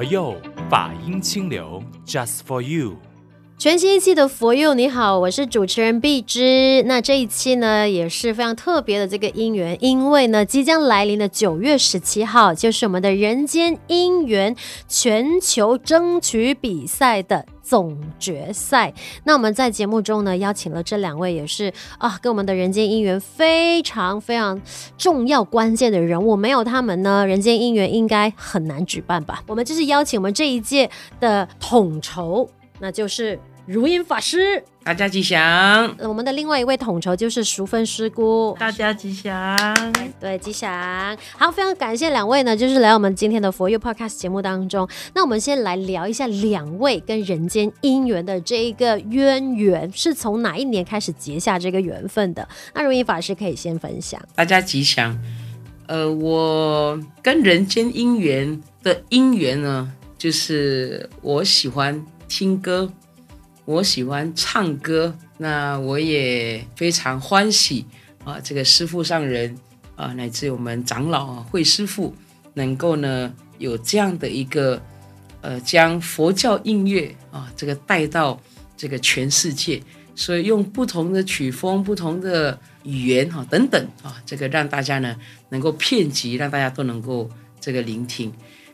佛佑法音清流，Just for you。全新一期的佛佑，你好，我是主持人碧芝。那这一期呢，也是非常特别的这个姻缘，因为呢，即将来临的九月十七号，就是我们的人间姻缘全球争取比赛的总决赛。那我们在节目中呢，邀请了这两位，也是啊，跟我们的人间姻缘非常非常重要关键的人物。没有他们呢，人间姻缘应该很难举办吧？我们就是邀请我们这一届的统筹，那就是。如音法师，大家吉祥。我们的另外一位统筹就是淑芬师姑，大家吉祥。对，吉祥。好，非常感谢两位呢，就是来我们今天的佛佑 Podcast 节目当中。那我们先来聊一下两位跟人间姻缘的这一个渊源，是从哪一年开始结下这个缘分的？那如音法师可以先分享。大家吉祥。呃，我跟人间姻缘的姻缘呢，就是我喜欢听歌。我喜欢唱歌，那我也非常欢喜啊！这个师父上人啊，乃至我们长老啊，慧师父能够呢有这样的一个呃，将佛教音乐啊，这个带到这个全世界，所以用不同的曲风、不同的语言哈、啊、等等啊，这个让大家呢能够遍及，让大家都能够这个聆听。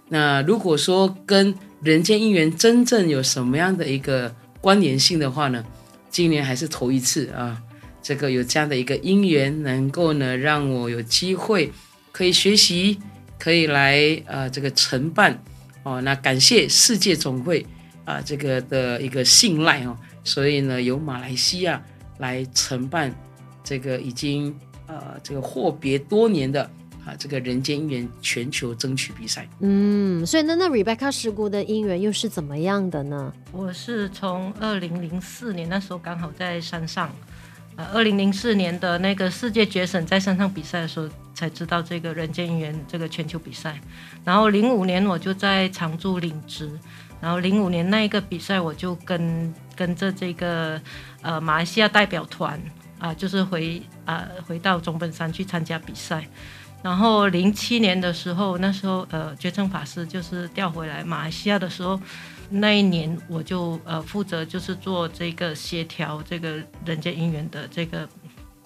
那如果说跟人间姻缘真正有什么样的一个关联性的话呢，今年还是头一次啊，这个有这样的一个因缘，能够呢让我有机会可以学习，可以来啊这个承办哦，那感谢世界总会啊这个的一个信赖哦，所以呢由马来西亚来承办这个已经呃这个阔别多年的。啊，这个人间姻缘全球争取比赛，嗯，所以那那 Rebecca 师姑的因缘又是怎么样的呢？我是从二零零四年那时候刚好在山上，呃，二零零四年的那个世界决审在山上比赛的时候才知道这个人间姻缘这个全球比赛，然后零五年我就在常驻领职，然后零五年那一个比赛我就跟跟着这个呃马来西亚代表团啊、呃，就是回啊、呃、回到中本山去参加比赛。然后零七年的时候，那时候呃，觉诚法师就是调回来马来西亚的时候，那一年我就呃负责就是做这个协调这个人间姻缘的这个。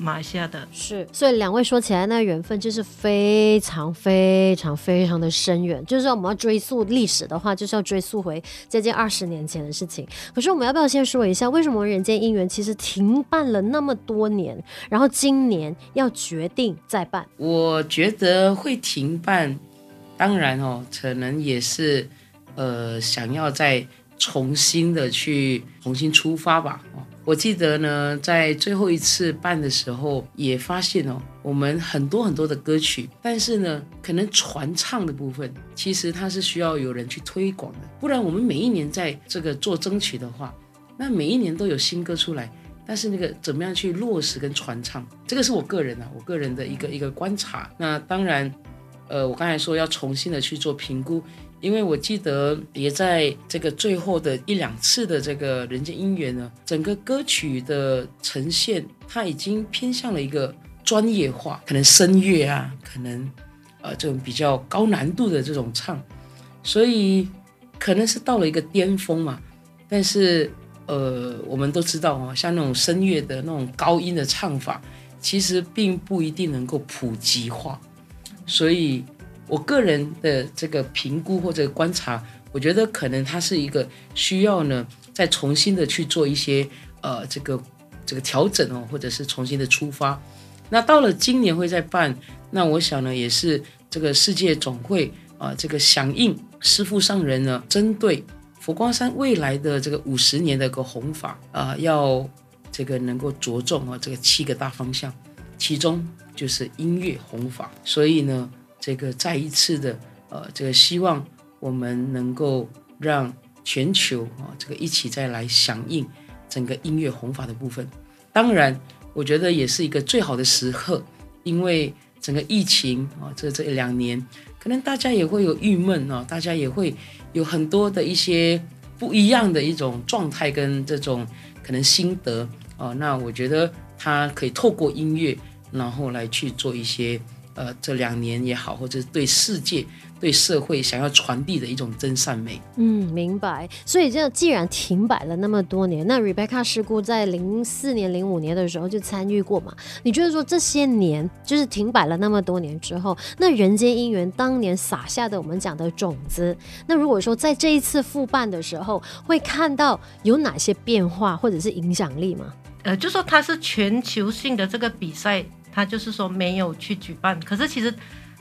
马来西亚的是，所以两位说起来，那缘分就是非常非常非常的深远。就是说我们要追溯历史的话，就是要追溯回接近二十年前的事情。可是我们要不要先说一下，为什么人间姻缘其实停办了那么多年，然后今年要决定再办？我觉得会停办，当然哦，可能也是呃想要再重新的去重新出发吧。我记得呢，在最后一次办的时候，也发现哦，我们很多很多的歌曲，但是呢，可能传唱的部分，其实它是需要有人去推广的。不然，我们每一年在这个做争取的话，那每一年都有新歌出来，但是那个怎么样去落实跟传唱，这个是我个人啊，我个人的一个一个观察。那当然，呃，我刚才说要重新的去做评估。因为我记得也在这个最后的一两次的这个人间音缘呢，整个歌曲的呈现，它已经偏向了一个专业化，可能声乐啊，可能呃这种比较高难度的这种唱，所以可能是到了一个巅峰嘛。但是呃，我们都知道啊，像那种声乐的那种高音的唱法，其实并不一定能够普及化，所以。我个人的这个评估或者观察，我觉得可能它是一个需要呢，再重新的去做一些呃这个这个调整哦，或者是重新的出发。那到了今年会再办，那我想呢，也是这个世界总会啊、这个响应师父上人呢，针对佛光山未来的这个五十年的一个弘法啊、要这个能够着重啊这个七个大方向，其中就是音乐弘法，所以呢。这个再一次的，呃，这个希望我们能够让全球啊，这个一起再来响应整个音乐弘法的部分。当然，我觉得也是一个最好的时刻，因为整个疫情啊，这这两年，可能大家也会有郁闷啊，大家也会有很多的一些不一样的一种状态跟这种可能心得啊。那我觉得他可以透过音乐，然后来去做一些。呃这两年也好，或者是对世界。对社会想要传递的一种真善美。嗯，明白。所以这既然停摆了那么多年，那 Rebecca 师姑在零四年、零五年的时候就参与过嘛？你觉得说这些年就是停摆了那么多年之后，那人间姻缘当年撒下的我们讲的种子，那如果说在这一次复办的时候，会看到有哪些变化或者是影响力吗？呃，就说它是全球性的这个比赛，它就是说没有去举办，可是其实。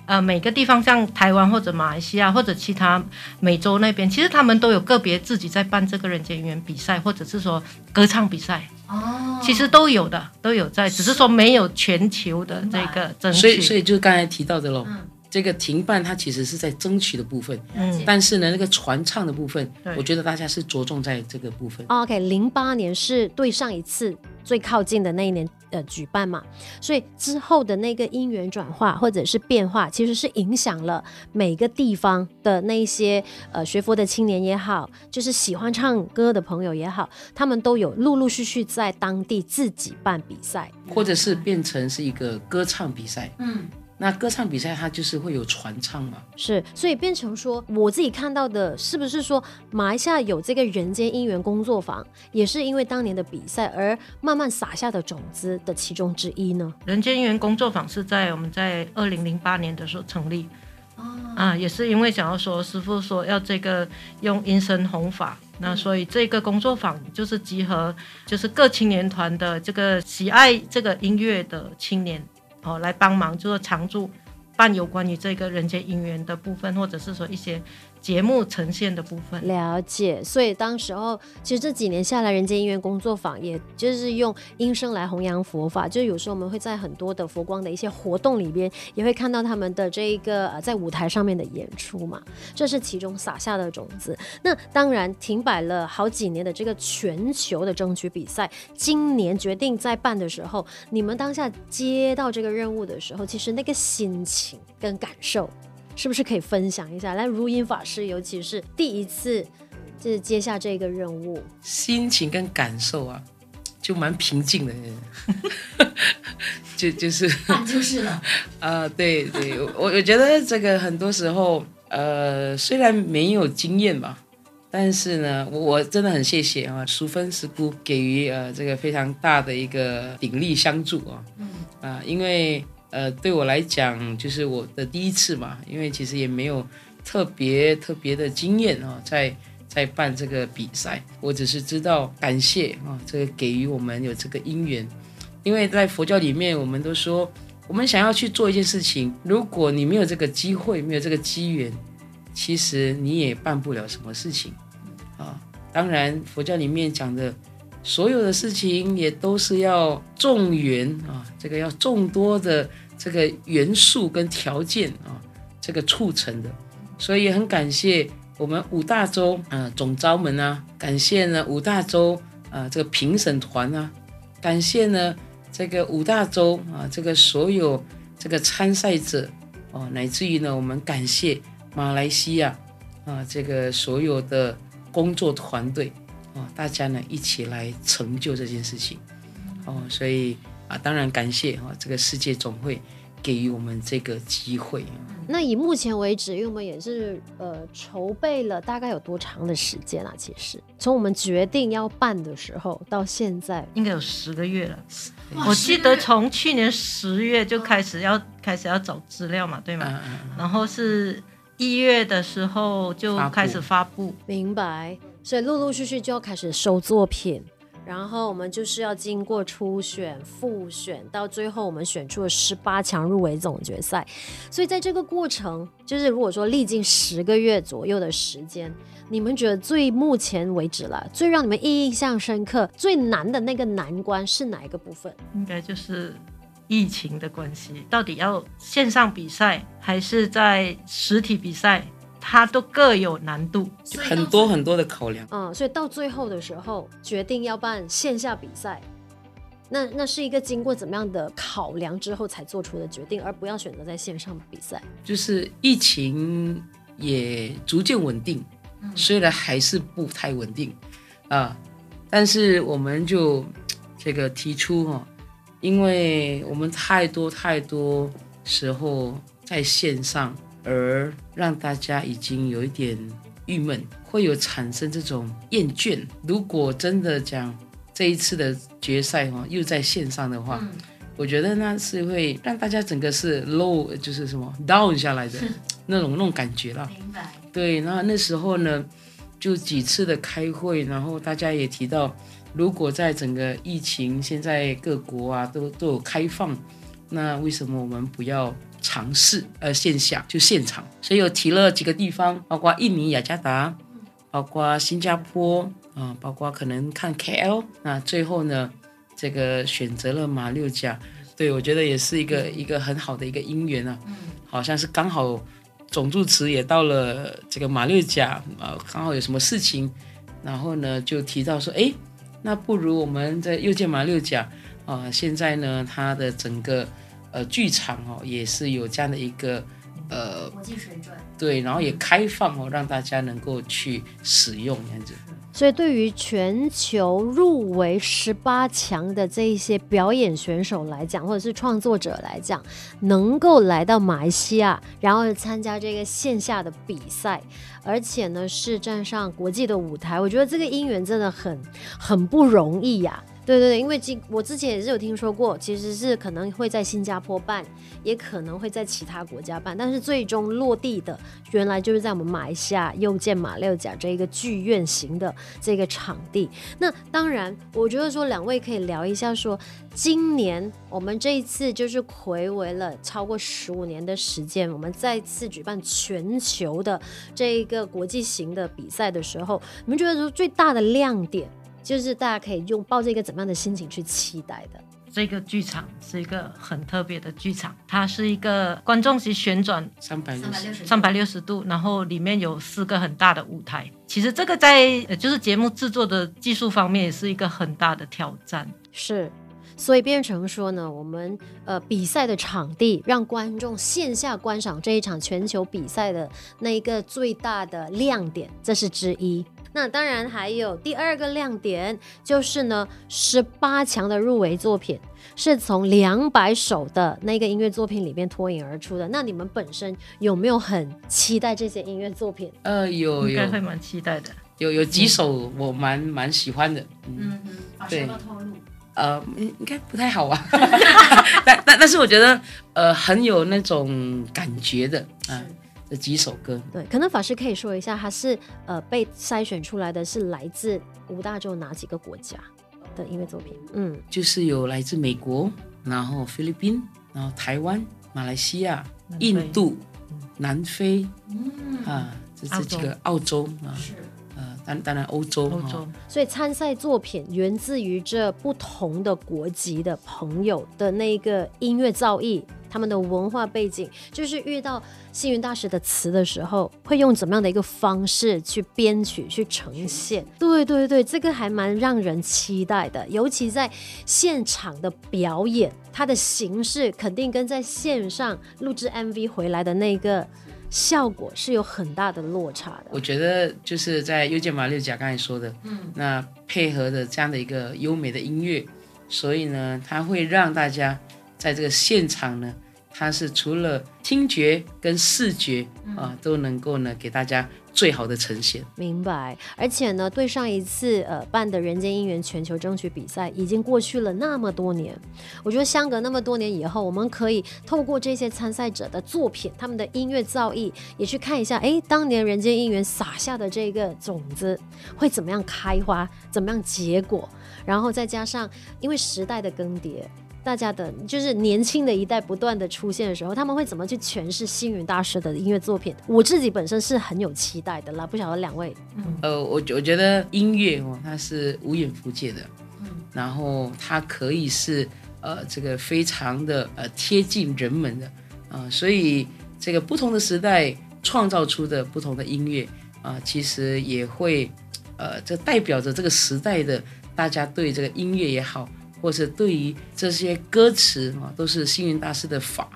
呃，每个地方像台湾或者马来西亚或者其他美洲那边，其实他们都有个别自己在办这个人间姻缘比赛，或者是说歌唱比赛。哦，其实都有的，都有在，只是说没有全球的这个争取。所以，所以就是刚才提到的喽，嗯、这个停办它其实是在争取的部分。嗯，但是呢，那个传唱的部分，我觉得大家是着重在这个部分。OK，零八年是对上一次最靠近的那一年。呃，举办嘛，所以之后的那个因缘转化或者是变化，其实是影响了每个地方的那些呃学佛的青年也好，就是喜欢唱歌的朋友也好，他们都有陆陆续续在当地自己办比赛，或者是变成是一个歌唱比赛。嗯。那歌唱比赛它就是会有传唱嘛？是，所以变成说我自己看到的，是不是说马来西亚有这个人间姻缘工作坊，也是因为当年的比赛而慢慢撒下的种子的其中之一呢？人间姻缘工作坊是在我们在二零零八年的时候成立，哦、啊，也是因为想要说师傅说要这个用音声弘法，那所以这个工作坊就是集合就是各青年团的这个喜爱这个音乐的青年。哦，来帮忙就是常驻办有关于这个人间姻缘的部分，或者是说一些。节目呈现的部分，了解。所以当时候，其实这几年下来，人间姻缘工作坊，也就是用音声来弘扬佛法。就有时候我们会在很多的佛光的一些活动里边，也会看到他们的这一个呃在舞台上面的演出嘛。这是其中撒下的种子。那当然停摆了好几年的这个全球的争取比赛，今年决定再办的时候，你们当下接到这个任务的时候，其实那个心情跟感受。是不是可以分享一下？来，如音法师，尤其是第一次就是接下这个任务，心情跟感受啊，就蛮平静的，就就是，就是了。啊、呃，对对，我我觉得这个很多时候，呃，虽然没有经验吧，但是呢，我我真的很谢谢啊，淑芬师姑给予呃这个非常大的一个鼎力相助啊，嗯啊、呃，因为。呃，对我来讲，就是我的第一次嘛，因为其实也没有特别特别的经验啊，在在办这个比赛，我只是知道感谢啊，这个给予我们有这个因缘，因为在佛教里面，我们都说，我们想要去做一件事情，如果你没有这个机会，没有这个机缘，其实你也办不了什么事情啊。当然，佛教里面讲的。所有的事情也都是要众缘啊，这个要众多的这个元素跟条件啊，这个促成的，所以很感谢我们五大洲啊总招们啊，感谢呢五大洲啊这个评审团啊，感谢呢这个五大洲啊这个所有这个参赛者哦，乃至于呢我们感谢马来西亚啊这个所有的工作团队。大家呢一起来成就这件事情，哦，所以啊，当然感谢啊，这个世界总会给予我们这个机会。那以目前为止，因为我们也是呃筹备了大概有多长的时间啊？其实从我们决定要办的时候到现在，应该有十个月了。我记得从去年十月就开始要开始要找资料嘛，对吗？嗯嗯嗯，然后是一月的时候就开始发布，明白。所以陆陆续续就要开始收作品，然后我们就是要经过初选、复选，到最后我们选出了十八强入围总决赛。所以在这个过程，就是如果说历经十个月左右的时间，你们觉得最目前为止了，最让你们印象深刻、最难的那个难关是哪一个部分？应该就是疫情的关系，到底要线上比赛还是在实体比赛？它都各有难度，很多很多的考量。嗯，所以到最后的时候，决定要办线下比赛，那那是一个经过怎么样的考量之后才做出的决定，而不要选择在线上比赛。就是疫情也逐渐稳定，虽然还是不太稳定啊，但是我们就这个提出哈，因为我们太多太多。时候在线上，而让大家已经有一点郁闷，会有产生这种厌倦。如果真的讲这一次的决赛哈，又在线上的话，嗯、我觉得那是会让大家整个是 low，就是什么 down 下来的那种那种感觉了。明白。对，然后那时候呢，就几次的开会，然后大家也提到，如果在整个疫情现在各国啊都都有开放，那为什么我们不要？尝试呃线下就现场，所以有提了几个地方，包括印尼雅加达，包括新加坡啊、包括可能看 KL。那最后呢，这个选择了马六甲，对我觉得也是一个一个很好的一个因缘啊。好像是刚好总住持也到了这个马六甲啊、刚好有什么事情，然后呢就提到说，哎，那不如我们在又见马六甲啊、现在呢它的整个。呃，剧场哦，也是有这样的一个呃国际水准，对，然后也开放哦，让大家能够去使用这样子。所以，对于全球入围十八强的这一些表演选手来讲，或者是创作者来讲，能够来到马来西亚，然后参加这个线下的比赛，而且呢是站上国际的舞台，我觉得这个姻缘真的很很不容易呀、啊。对对对，因为我之前也是有听说过，其实是可能会在新加坡办，也可能会在其他国家办，但是最终落地的原来就是在我们马来西亚又见马六甲这一个剧院型的这个场地。那当然，我觉得说两位可以聊一下说，今年我们这一次就是回违了超过十五年的时间，我们再次举办全球的这一个国际型的比赛的时候，你们觉得说最大的亮点？就是大家可以用抱着一个怎么样的心情去期待的？这个剧场是一个很特别的剧场，它是一个观众席旋转三百六十三百六十度，然后里面有四个很大的舞台。其实这个在就是节目制作的技术方面也是一个很大的挑战。是，所以变成说呢，我们呃比赛的场地让观众线下观赏这一场全球比赛的那一个最大的亮点，这是之一。那当然还有第二个亮点，就是呢，十八强的入围作品是从两百首的那个音乐作品里面脱颖而出的。那你们本身有没有很期待这些音乐作品？呃，有，有，应该会蛮期待的。有有几首我蛮蛮喜欢的。嗯嗯，对。呃，应该不太好啊。但但但是我觉得，呃，很有那种感觉的啊。的几首歌，对，可能法师可以说一下，他是呃被筛选出来的是来自五大洲哪几个国家的音乐作品？嗯，就是有来自美国，然后菲律宾，然后台湾、马来西亚、印度、南非，嗯。啊，这这几个澳洲。啊。是。当当然，欧洲，欧洲，所以参赛作品源自于这不同的国籍的朋友的那个音乐造诣，他们的文化背景，就是遇到星云大师的词的时候，会用怎么样的一个方式去编曲、去呈现？对对对，这个还蛮让人期待的，尤其在现场的表演，它的形式肯定跟在线上录制 MV 回来的那个。效果是有很大的落差的。我觉得就是在又见马六甲刚才说的，嗯，那配合的这样的一个优美的音乐，所以呢，它会让大家在这个现场呢，它是除了听觉跟视觉啊，都能够呢给大家。最好的呈现，明白。而且呢，对上一次呃办的人间姻缘全球争取比赛，已经过去了那么多年。我觉得相隔那么多年以后，我们可以透过这些参赛者的作品，他们的音乐造诣，也去看一下，哎，当年人间姻缘撒下的这个种子会怎么样开花，怎么样结果，然后再加上因为时代的更迭。大家的，就是年轻的一代不断的出现的时候，他们会怎么去诠释星云大师的音乐作品？我自己本身是很有期待的啦，不晓得两位。呃，我我觉得音乐哦，它是无远弗届的，嗯，然后它可以是呃这个非常的呃贴近人们的啊，所以这个不同的时代创造出的不同的音乐啊，其实也会呃这代表着这个时代的大家对这个音乐也好。或者对于这些歌词啊，都是星云大师的法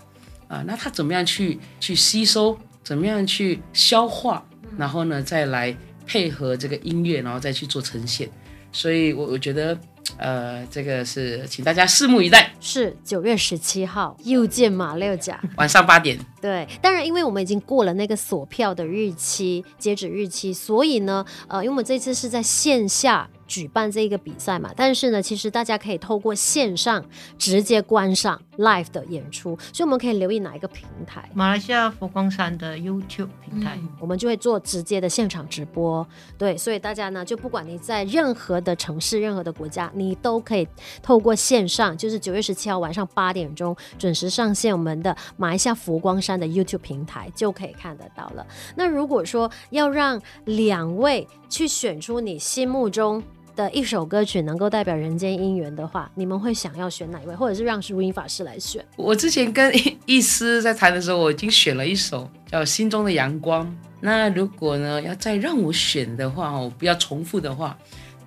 啊，那他怎么样去去吸收，怎么样去消化，然后呢再来配合这个音乐，然后再去做呈现。所以我我觉得呃，这个是请大家拭目以待，是九月十七号，又见马六甲，晚上八点。对，当然，因为我们已经过了那个锁票的日期，截止日期，所以呢，呃，因为我们这次是在线下。举办这个比赛嘛，但是呢，其实大家可以透过线上直接观赏 live 的演出，所以我们可以留意哪一个平台？马来西亚佛光山的 YouTube 平台，嗯，我们就会做直接的现场直播。对，所以大家呢，就不管你在任何的城市、任何的国家，你都可以透过线上，就是九月十七号晚上八点钟准时上线我们的马来西亚佛光山的 YouTube 平台，就可以看得到了。那如果说要让两位去选出你心目中的一首歌曲能够代表人间姻缘的话，你们会想要选哪一位，或者是让如音法师来选？我之前跟易师在谈的时候，我已经选了一首叫《心中的阳光》。那如果呢，要再让我选的话，我，不要重复的话，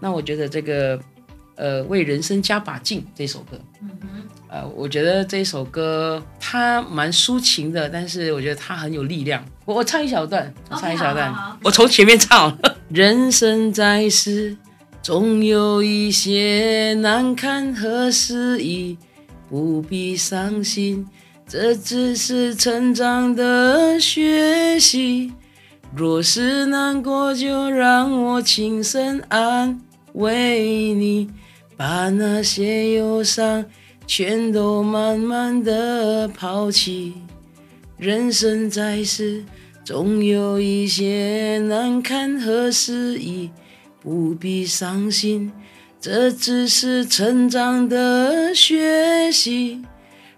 那我觉得这个呃，为人生加把劲这首歌，嗯哼，呃，我觉得这首歌它蛮抒情的，但是我觉得它很有力量。我我唱一小段，我唱一小段，okay, 好好好，我从前面唱。人生在世。总有一些难堪和失意，不必伤心，这只是成长的学习。若是难过，就让我轻声安慰你，把那些忧伤全都慢慢的抛弃。人生在世，总有一些难堪和失意。不必伤心，这只是成长的学习。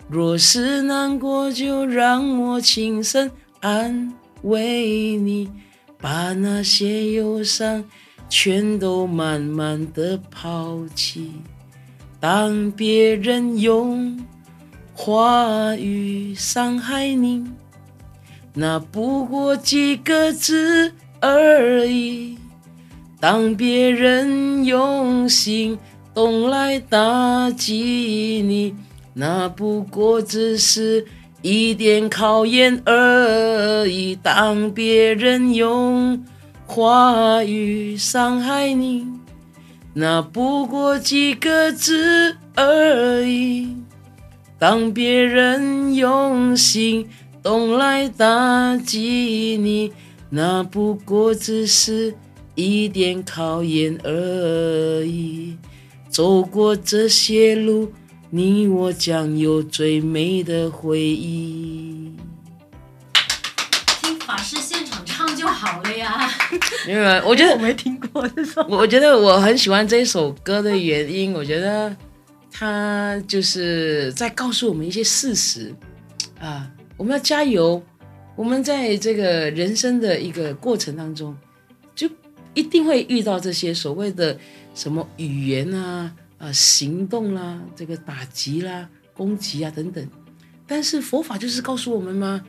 若是难过，就让我轻声安慰你，把那些忧伤全都慢慢的抛弃。当别人用话语伤害你，那不过几个字而已。当别人用行动来打击你，那不过只是一点考验而已。当别人用话语伤害你，那不过几个字而已。当别人用行动来打击你，那不过只是。一点考验而已，走过这些路，你我将有最美的回忆。听法师现场唱就好了呀。因为我觉得我没听过这首。我觉得我很喜欢这首歌的原因，我觉得他就是在告诉我们一些事实啊，我们要加油。我们在这个人生的一个过程当中，就。一定会遇到这些所谓的什么语言啊、啊行动啦、这个打击啦、攻击啊等等，但是佛法就是告诉我们吗？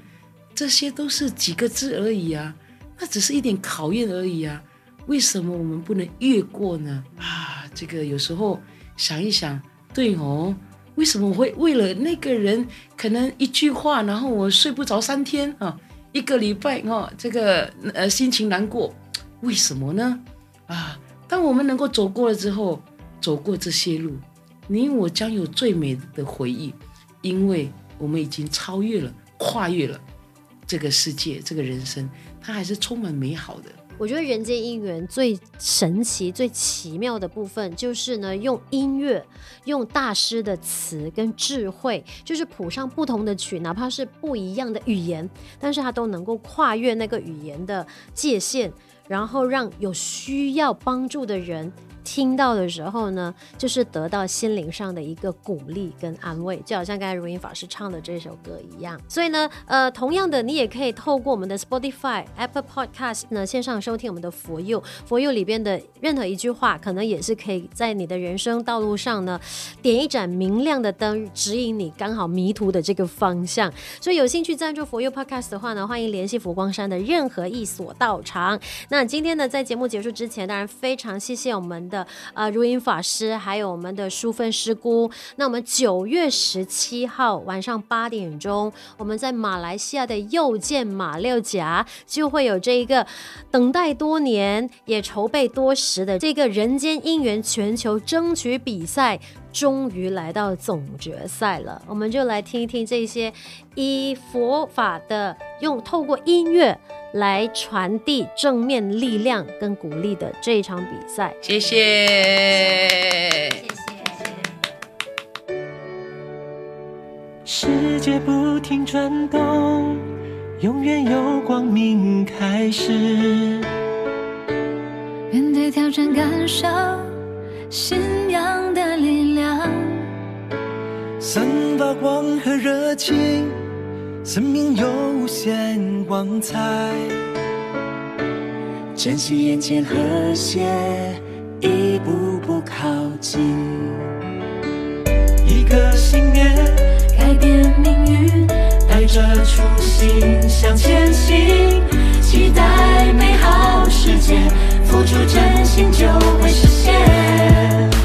这些都是几个字而已啊，那只是一点考验而已啊，为什么我们不能越过呢？啊，这个有时候想一想，对哦，为什么我会为了那个人可能一句话，然后我睡不着三天啊，一个礼拜哦，这个呃心情难过。为什么呢？啊，当我们能够走过了之后，走过这些路，你我将有最美的回忆，因为我们已经超越了、跨越了这个世界，这个人生，它还是充满美好的。我觉得人间姻缘最神奇、最奇妙的部分，就是呢，用音乐、用大师的词跟智慧，就是谱上不同的曲，哪怕是不一样的语言，但是它都能够跨越那个语言的界限。然后让有需要帮助的人听到的时候呢，就是得到心灵上的一个鼓励跟安慰，就好像刚才如音法师唱的这首歌一样。所以呢，呃，同样的，你也可以透过我们的 Spotify、Apple Podcast 呢线上收听我们的佛佑，佛佑里边的任何一句话，可能也是可以在你的人生道路上呢点一盏明亮的灯，指引你刚好迷途的这个方向。所以有兴趣赞助佛佑 Podcast 的话呢，欢迎联系佛光山的任何一所道场。那今天呢，在节目结束之前，当然非常谢谢我们的。啊如音法师，还有我们的淑芬师姑。那我们九月十七号晚上八点钟，我们在马来西亚的又见马六甲就会有这一个等待多年也筹备多时的这个人间姻缘全球争取比赛。终于来到总决赛了，我们就来听一听这些以佛法的，用透过音乐来传递正面力量跟鼓励的这一场比赛。谢谢，谢谢。世界不停转动，永远有光明开始。面对挑战，感受信仰的散发光和热情，生命有无限光彩。珍惜眼前和谐，一步步靠近。一个信念，改变命运，带着初心向前行，期待美好世界，付出真心就会实现。